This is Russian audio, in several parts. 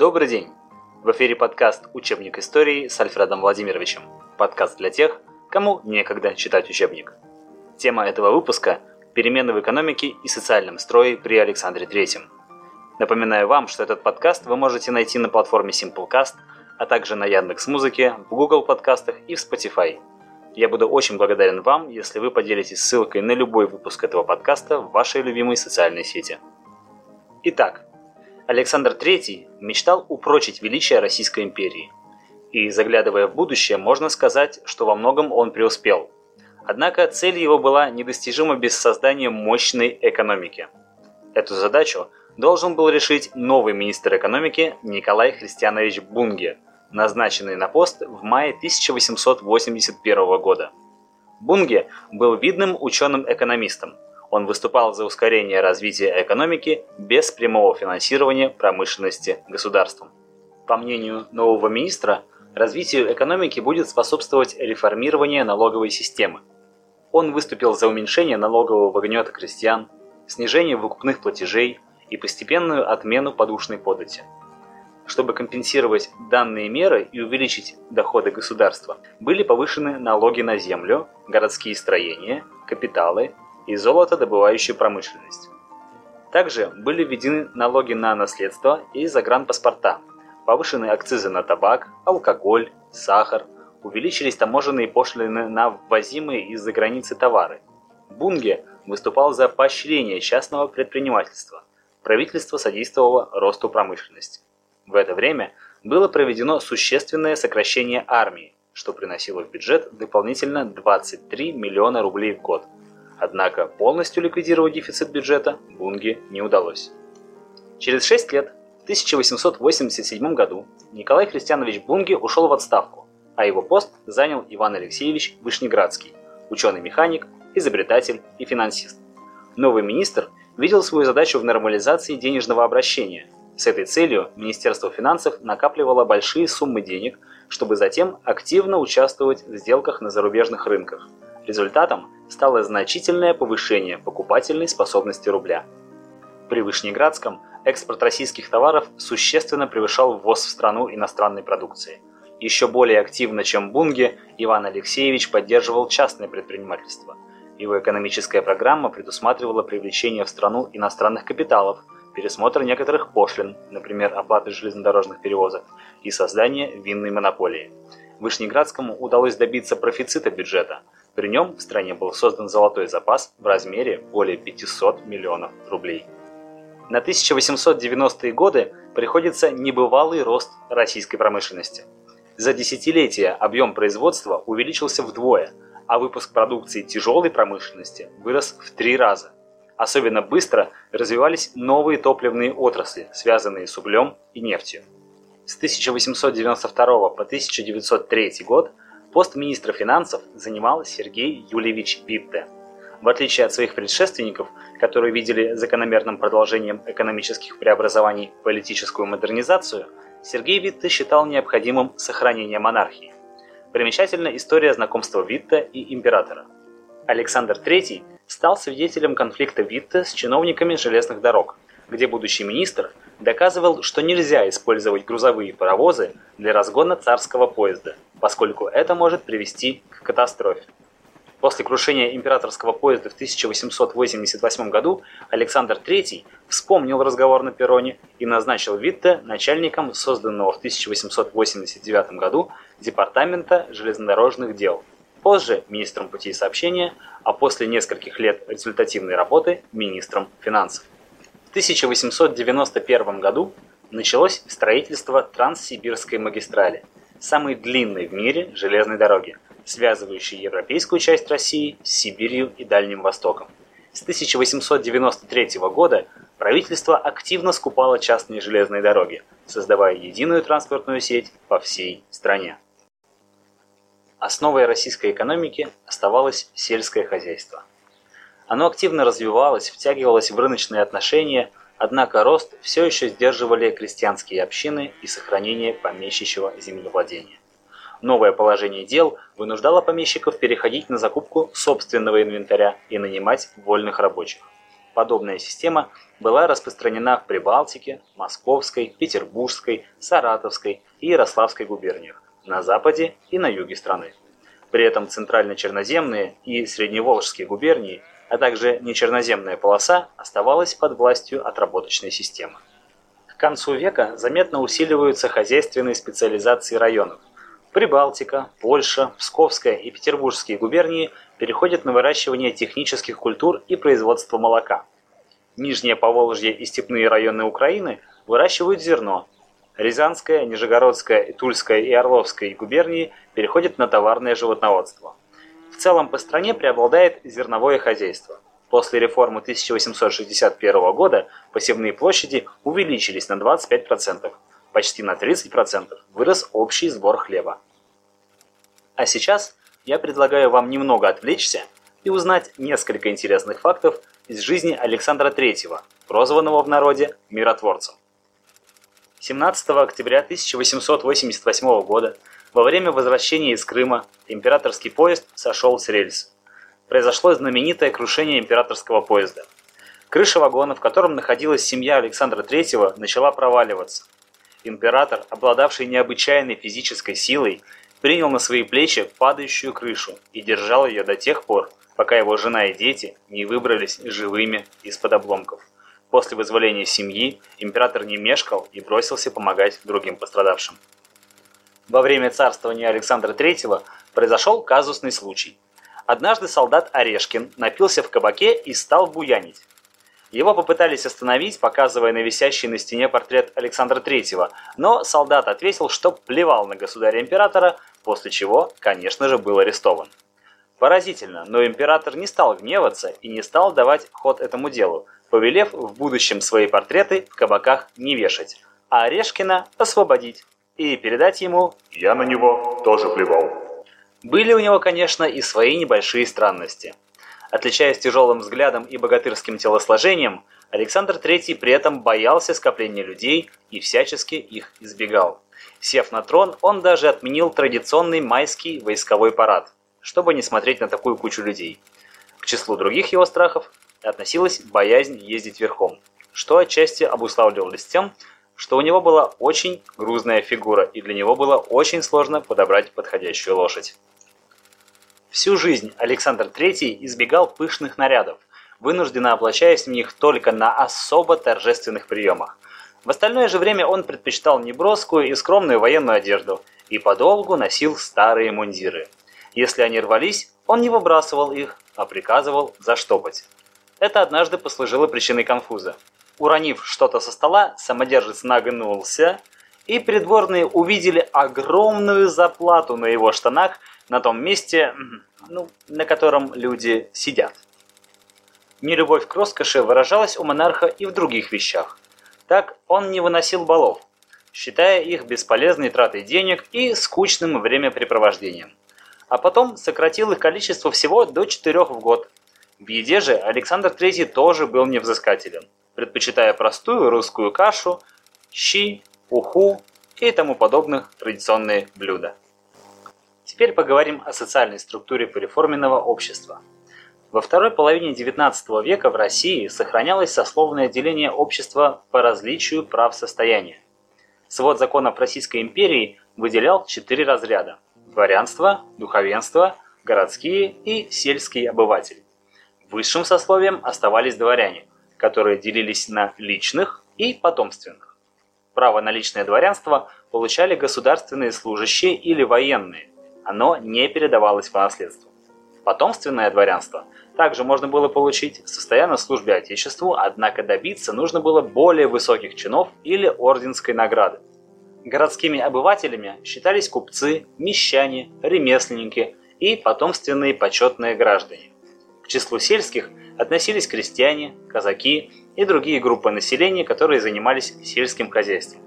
Добрый день! В эфире подкаст «Учебник истории» с Альфредом Владимировичем. Подкаст для тех, кому некогда читать учебник. Тема этого выпуска – перемены в экономике и социальном строе при Александре III. Напоминаю вам, что этот подкаст вы можете найти на платформе Simplecast, а также на Яндекс.Музыке, в Google подкастах и в Spotify. Я буду очень благодарен вам, если вы поделитесь ссылкой на любой выпуск этого подкаста в вашей любимой социальной сети. Итак, Александр III мечтал упрочить величие Российской империи. И заглядывая в будущее, можно сказать, что во многом он преуспел. Однако цель его была недостижима без создания мощной экономики. Эту задачу должен был решить новый министр экономики Николай Христианович Бунге, назначенный на пост в мае 1881 года. Бунге был видным ученым-экономистом. Он выступал за ускорение развития экономики без прямого финансирования промышленности государством. По мнению нового министра, развитию экономики будет способствовать реформирование налоговой системы. Он выступил за уменьшение налогового гнета крестьян, снижение выкупных платежей, и постепенную отмену подушной подати. Чтобы компенсировать данные меры и увеличить доходы государства, были повышены налоги на землю, городские строения, капиталы и золотодобывающую промышленность. Также были введены налоги на наследство и загранпаспорта, повышены акцизы на табак, алкоголь, сахар, увеличились таможенные пошлины на ввозимые из-за границы товары. Бунге выступал за поощрение частного предпринимательства – правительство содействовало росту промышленности. В это время было проведено существенное сокращение армии, что приносило в бюджет дополнительно 23 миллиона рублей в год. Однако полностью ликвидировать дефицит бюджета Бунге не удалось. Через 6 лет, в 1887 году, Николай Христианович Бунге ушел в отставку, а его пост занял Иван Алексеевич Вышнеградский, ученый-механик, изобретатель и финансист. Новый министр видел свою задачу в нормализации денежного обращения. С этой целью Министерство финансов накапливало большие суммы денег, чтобы затем активно участвовать в сделках на зарубежных рынках. Результатом стало значительное повышение покупательной способности рубля. При Вышнеградском экспорт российских товаров существенно превышал ввоз в страну иностранной продукции. Еще более активно, чем Бунге, Иван Алексеевич поддерживал частное предпринимательство – его экономическая программа предусматривала привлечение в страну иностранных капиталов, пересмотр некоторых пошлин, например, оплаты железнодорожных перевозок, и создание винной монополии. Вышнеградскому удалось добиться профицита бюджета. При нем в стране был создан золотой запас в размере более 500 миллионов рублей. На 1890-е годы приходится небывалый рост российской промышленности. За десятилетия объем производства увеличился вдвое – а выпуск продукции тяжелой промышленности вырос в три раза. Особенно быстро развивались новые топливные отрасли, связанные с углем и нефтью. С 1892 по 1903 год пост министра финансов занимал Сергей Юльевич Витте. В отличие от своих предшественников, которые видели закономерным продолжением экономических преобразований политическую модернизацию, Сергей Витте считал необходимым сохранение монархии. Примечательна история знакомства Витта и императора. Александр III стал свидетелем конфликта Витта с чиновниками железных дорог, где будущий министр доказывал, что нельзя использовать грузовые паровозы для разгона царского поезда, поскольку это может привести к катастрофе. После крушения императорского поезда в 1888 году Александр III вспомнил разговор на перроне и назначил Витте начальником созданного в 1889 году Департамента железнодорожных дел, позже министром путей сообщения, а после нескольких лет результативной работы министром финансов. В 1891 году началось строительство Транссибирской магистрали, самой длинной в мире железной дороги, связывающей европейскую часть России с Сибирью и Дальним Востоком. С 1893 года правительство активно скупало частные железные дороги, создавая единую транспортную сеть по всей стране. Основой российской экономики оставалось сельское хозяйство. Оно активно развивалось, втягивалось в рыночные отношения, однако рост все еще сдерживали крестьянские общины и сохранение помещичьего землевладения. Новое положение дел вынуждало помещиков переходить на закупку собственного инвентаря и нанимать вольных рабочих. Подобная система была распространена в Прибалтике, Московской, Петербургской, Саратовской и Ярославской губерниях, на западе и на юге страны. При этом центрально-черноземные и средневолжские губернии, а также нечерноземная полоса оставалась под властью отработочной системы. К концу века заметно усиливаются хозяйственные специализации районов. Прибалтика, Польша, Псковская и Петербургские губернии переходят на выращивание технических культур и производство молока. Нижнее Поволжье и степные районы Украины выращивают зерно, Рязанская, Нижегородская, Тульская и Орловская губернии переходят на товарное животноводство. В целом по стране преобладает зерновое хозяйство. После реформы 1861 года посевные площади увеличились на 25%. Почти на 30% вырос общий сбор хлеба. А сейчас я предлагаю вам немного отвлечься и узнать несколько интересных фактов из жизни Александра III, прозванного в народе миротворцем. 17 октября 1888 года во время возвращения из Крыма императорский поезд сошел с рельс. Произошло знаменитое крушение императорского поезда. Крыша вагона, в котором находилась семья Александра III, начала проваливаться. Император, обладавший необычайной физической силой, принял на свои плечи падающую крышу и держал ее до тех пор, пока его жена и дети не выбрались живыми из-под обломков. После вызволения семьи император не мешкал и бросился помогать другим пострадавшим. Во время царствования Александра III произошел казусный случай. Однажды солдат Орешкин напился в кабаке и стал буянить. Его попытались остановить, показывая на висящий на стене портрет Александра III, но солдат ответил, что плевал на государя-императора, после чего, конечно же, был арестован. Поразительно, но император не стал гневаться и не стал давать ход этому делу, повелев в будущем свои портреты в кабаках не вешать, а Орешкина освободить и передать ему «Я на него тоже плевал». Были у него, конечно, и свои небольшие странности. Отличаясь тяжелым взглядом и богатырским телосложением, Александр III при этом боялся скопления людей и всячески их избегал. Сев на трон, он даже отменил традиционный майский войсковой парад, чтобы не смотреть на такую кучу людей. К числу других его страхов относилась боязнь ездить верхом, что отчасти обуславливалось тем, что у него была очень грузная фигура и для него было очень сложно подобрать подходящую лошадь. Всю жизнь Александр III избегал пышных нарядов, вынужденно облачаясь в них только на особо торжественных приемах. В остальное же время он предпочитал неброскую и скромную военную одежду и подолгу носил старые мундиры. Если они рвались, он не выбрасывал их, а приказывал заштопать. Это однажды послужило причиной конфуза. Уронив что-то со стола, самодержец нагнулся, и придворные увидели огромную заплату на его штанах на том месте, ну, на котором люди сидят. Нелюбовь к роскоши выражалась у монарха и в других вещах. Так он не выносил балов, считая их бесполезной тратой денег и скучным времяпрепровождением. А потом сократил их количество всего до четырех в год, в еде же Александр III тоже был невзыскателен, предпочитая простую русскую кашу, щи, уху и тому подобных традиционные блюда. Теперь поговорим о социальной структуре переформенного общества. Во второй половине XIX века в России сохранялось сословное деление общества по различию прав состояния. Свод законов Российской империи выделял четыре разряда – дворянство, духовенство, городские и сельские обыватели. Высшим сословием оставались дворяне, которые делились на личных и потомственных. Право на личное дворянство получали государственные служащие или военные. Оно не передавалось по наследству. Потомственное дворянство также можно было получить, состоя на службе Отечеству, однако добиться нужно было более высоких чинов или орденской награды. Городскими обывателями считались купцы, мещане, ремесленники и потомственные почетные граждане числу сельских относились крестьяне, казаки и другие группы населения, которые занимались сельским хозяйством.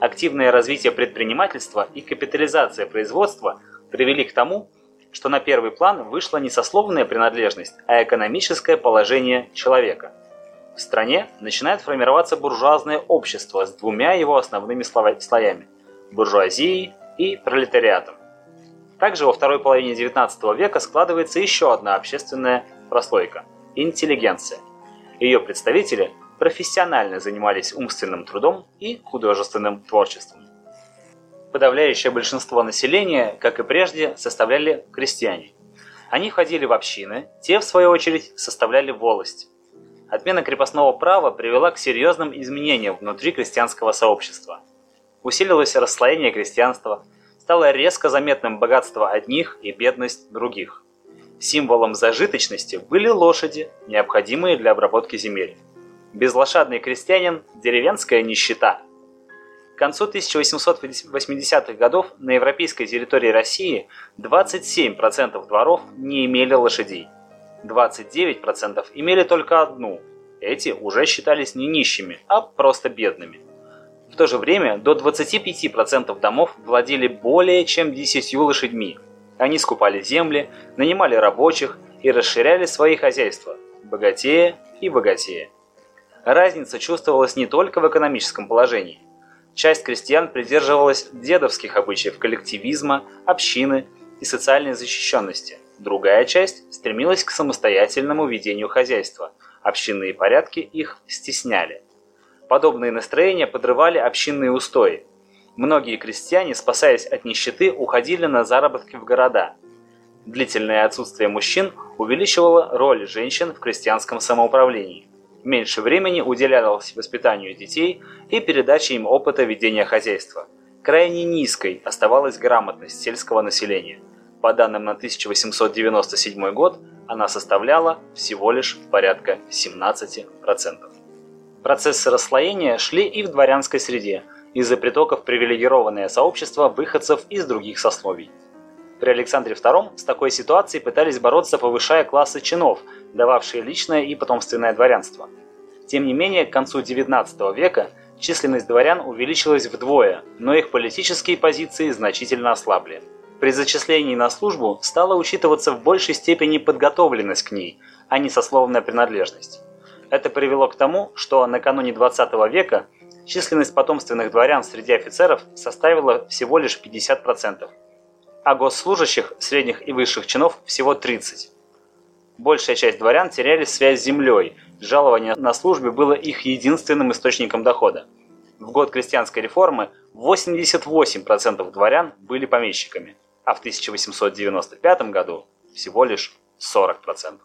Активное развитие предпринимательства и капитализация производства привели к тому, что на первый план вышла не сословная принадлежность, а экономическое положение человека. В стране начинает формироваться буржуазное общество с двумя его основными слоями – буржуазией и пролетариатом. Также во второй половине XIX века складывается еще одна общественная прослойка – интеллигенция. Ее представители профессионально занимались умственным трудом и художественным творчеством. Подавляющее большинство населения, как и прежде, составляли крестьяне. Они входили в общины, те, в свою очередь, составляли волость. Отмена крепостного права привела к серьезным изменениям внутри крестьянского сообщества. Усилилось расслоение крестьянства, стало резко заметным богатство одних и бедность других. Символом зажиточности были лошади, необходимые для обработки земель. Безлошадный крестьянин – деревенская нищета. К концу 1880-х годов на европейской территории России 27% дворов не имели лошадей. 29% имели только одну. Эти уже считались не нищими, а просто бедными. То же время до 25% домов владели более чем 10 лошадьми. Они скупали земли, нанимали рабочих и расширяли свои хозяйства, богатее и богатее. Разница чувствовалась не только в экономическом положении. Часть крестьян придерживалась дедовских обычаев коллективизма, общины и социальной защищенности. Другая часть стремилась к самостоятельному ведению хозяйства. Общинные порядки их стесняли. Подобные настроения подрывали общинные устои. Многие крестьяне, спасаясь от нищеты, уходили на заработки в города. Длительное отсутствие мужчин увеличивало роль женщин в крестьянском самоуправлении. Меньше времени уделялось воспитанию детей и передаче им опыта ведения хозяйства. Крайне низкой оставалась грамотность сельского населения. По данным на 1897 год, она составляла всего лишь порядка 17%. Процессы расслоения шли и в дворянской среде, из-за притоков привилегированное сообщество выходцев из других сословий. При Александре II с такой ситуацией пытались бороться, повышая классы чинов, дававшие личное и потомственное дворянство. Тем не менее, к концу XIX века численность дворян увеличилась вдвое, но их политические позиции значительно ослабли. При зачислении на службу стала учитываться в большей степени подготовленность к ней, а не сословная принадлежность. Это привело к тому, что накануне 20 века численность потомственных дворян среди офицеров составила всего лишь 50%, а госслужащих средних и высших чинов всего 30%. Большая часть дворян теряли связь с землей, жалование на службе было их единственным источником дохода. В год крестьянской реформы 88% дворян были помещиками, а в 1895 году всего лишь 40%.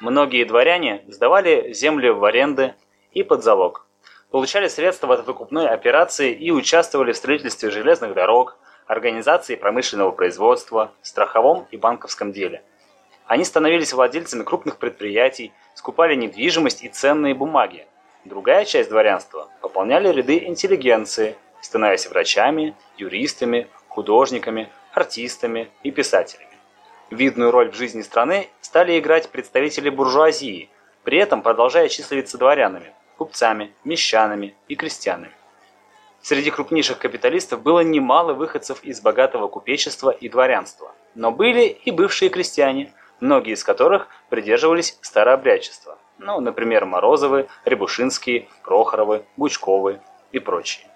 Многие дворяне сдавали земли в аренды и под залог, получали средства от выкупной операции и участвовали в строительстве железных дорог, организации промышленного производства, страховом и банковском деле. Они становились владельцами крупных предприятий, скупали недвижимость и ценные бумаги. Другая часть дворянства пополняли ряды интеллигенции, становясь врачами, юристами, художниками, артистами и писателями. Видную роль в жизни страны стали играть представители буржуазии, при этом продолжая числиться дворянами, купцами, мещанами и крестьянами. Среди крупнейших капиталистов было немало выходцев из богатого купечества и дворянства, но были и бывшие крестьяне, многие из которых придерживались старообрядчества, ну, например, Морозовы, Рябушинские, Прохоровы, Гучковы и прочие.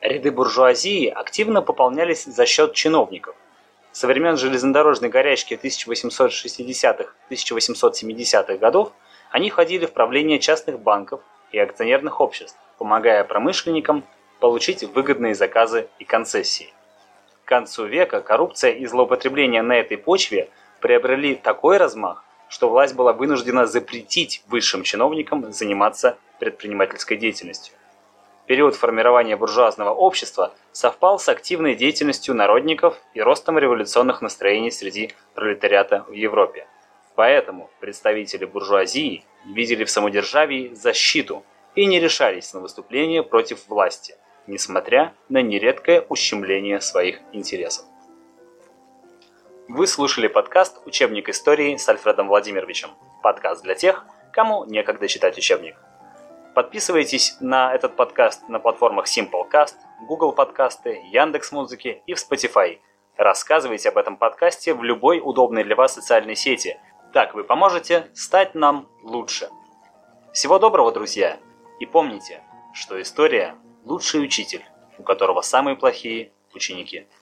Ряды буржуазии активно пополнялись за счет чиновников, со времен железнодорожной горячки 1860-1870-х годов они входили в правление частных банков и акционерных обществ, помогая промышленникам получить выгодные заказы и концессии. К концу века коррупция и злоупотребление на этой почве приобрели такой размах, что власть была вынуждена запретить высшим чиновникам заниматься предпринимательской деятельностью. Период формирования буржуазного общества совпал с активной деятельностью народников и ростом революционных настроений среди пролетариата в Европе. Поэтому представители буржуазии видели в самодержавии защиту и не решались на выступление против власти, несмотря на нередкое ущемление своих интересов. Вы слушали подкаст «Учебник истории» с Альфредом Владимировичем. Подкаст для тех, кому некогда читать учебник. Подписывайтесь на этот подкаст на платформах Simplecast, Google подкасты, Яндекс.Музыки и в Spotify. Рассказывайте об этом подкасте в любой удобной для вас социальной сети. Так вы поможете стать нам лучше. Всего доброго, друзья! И помните, что история – лучший учитель, у которого самые плохие ученики –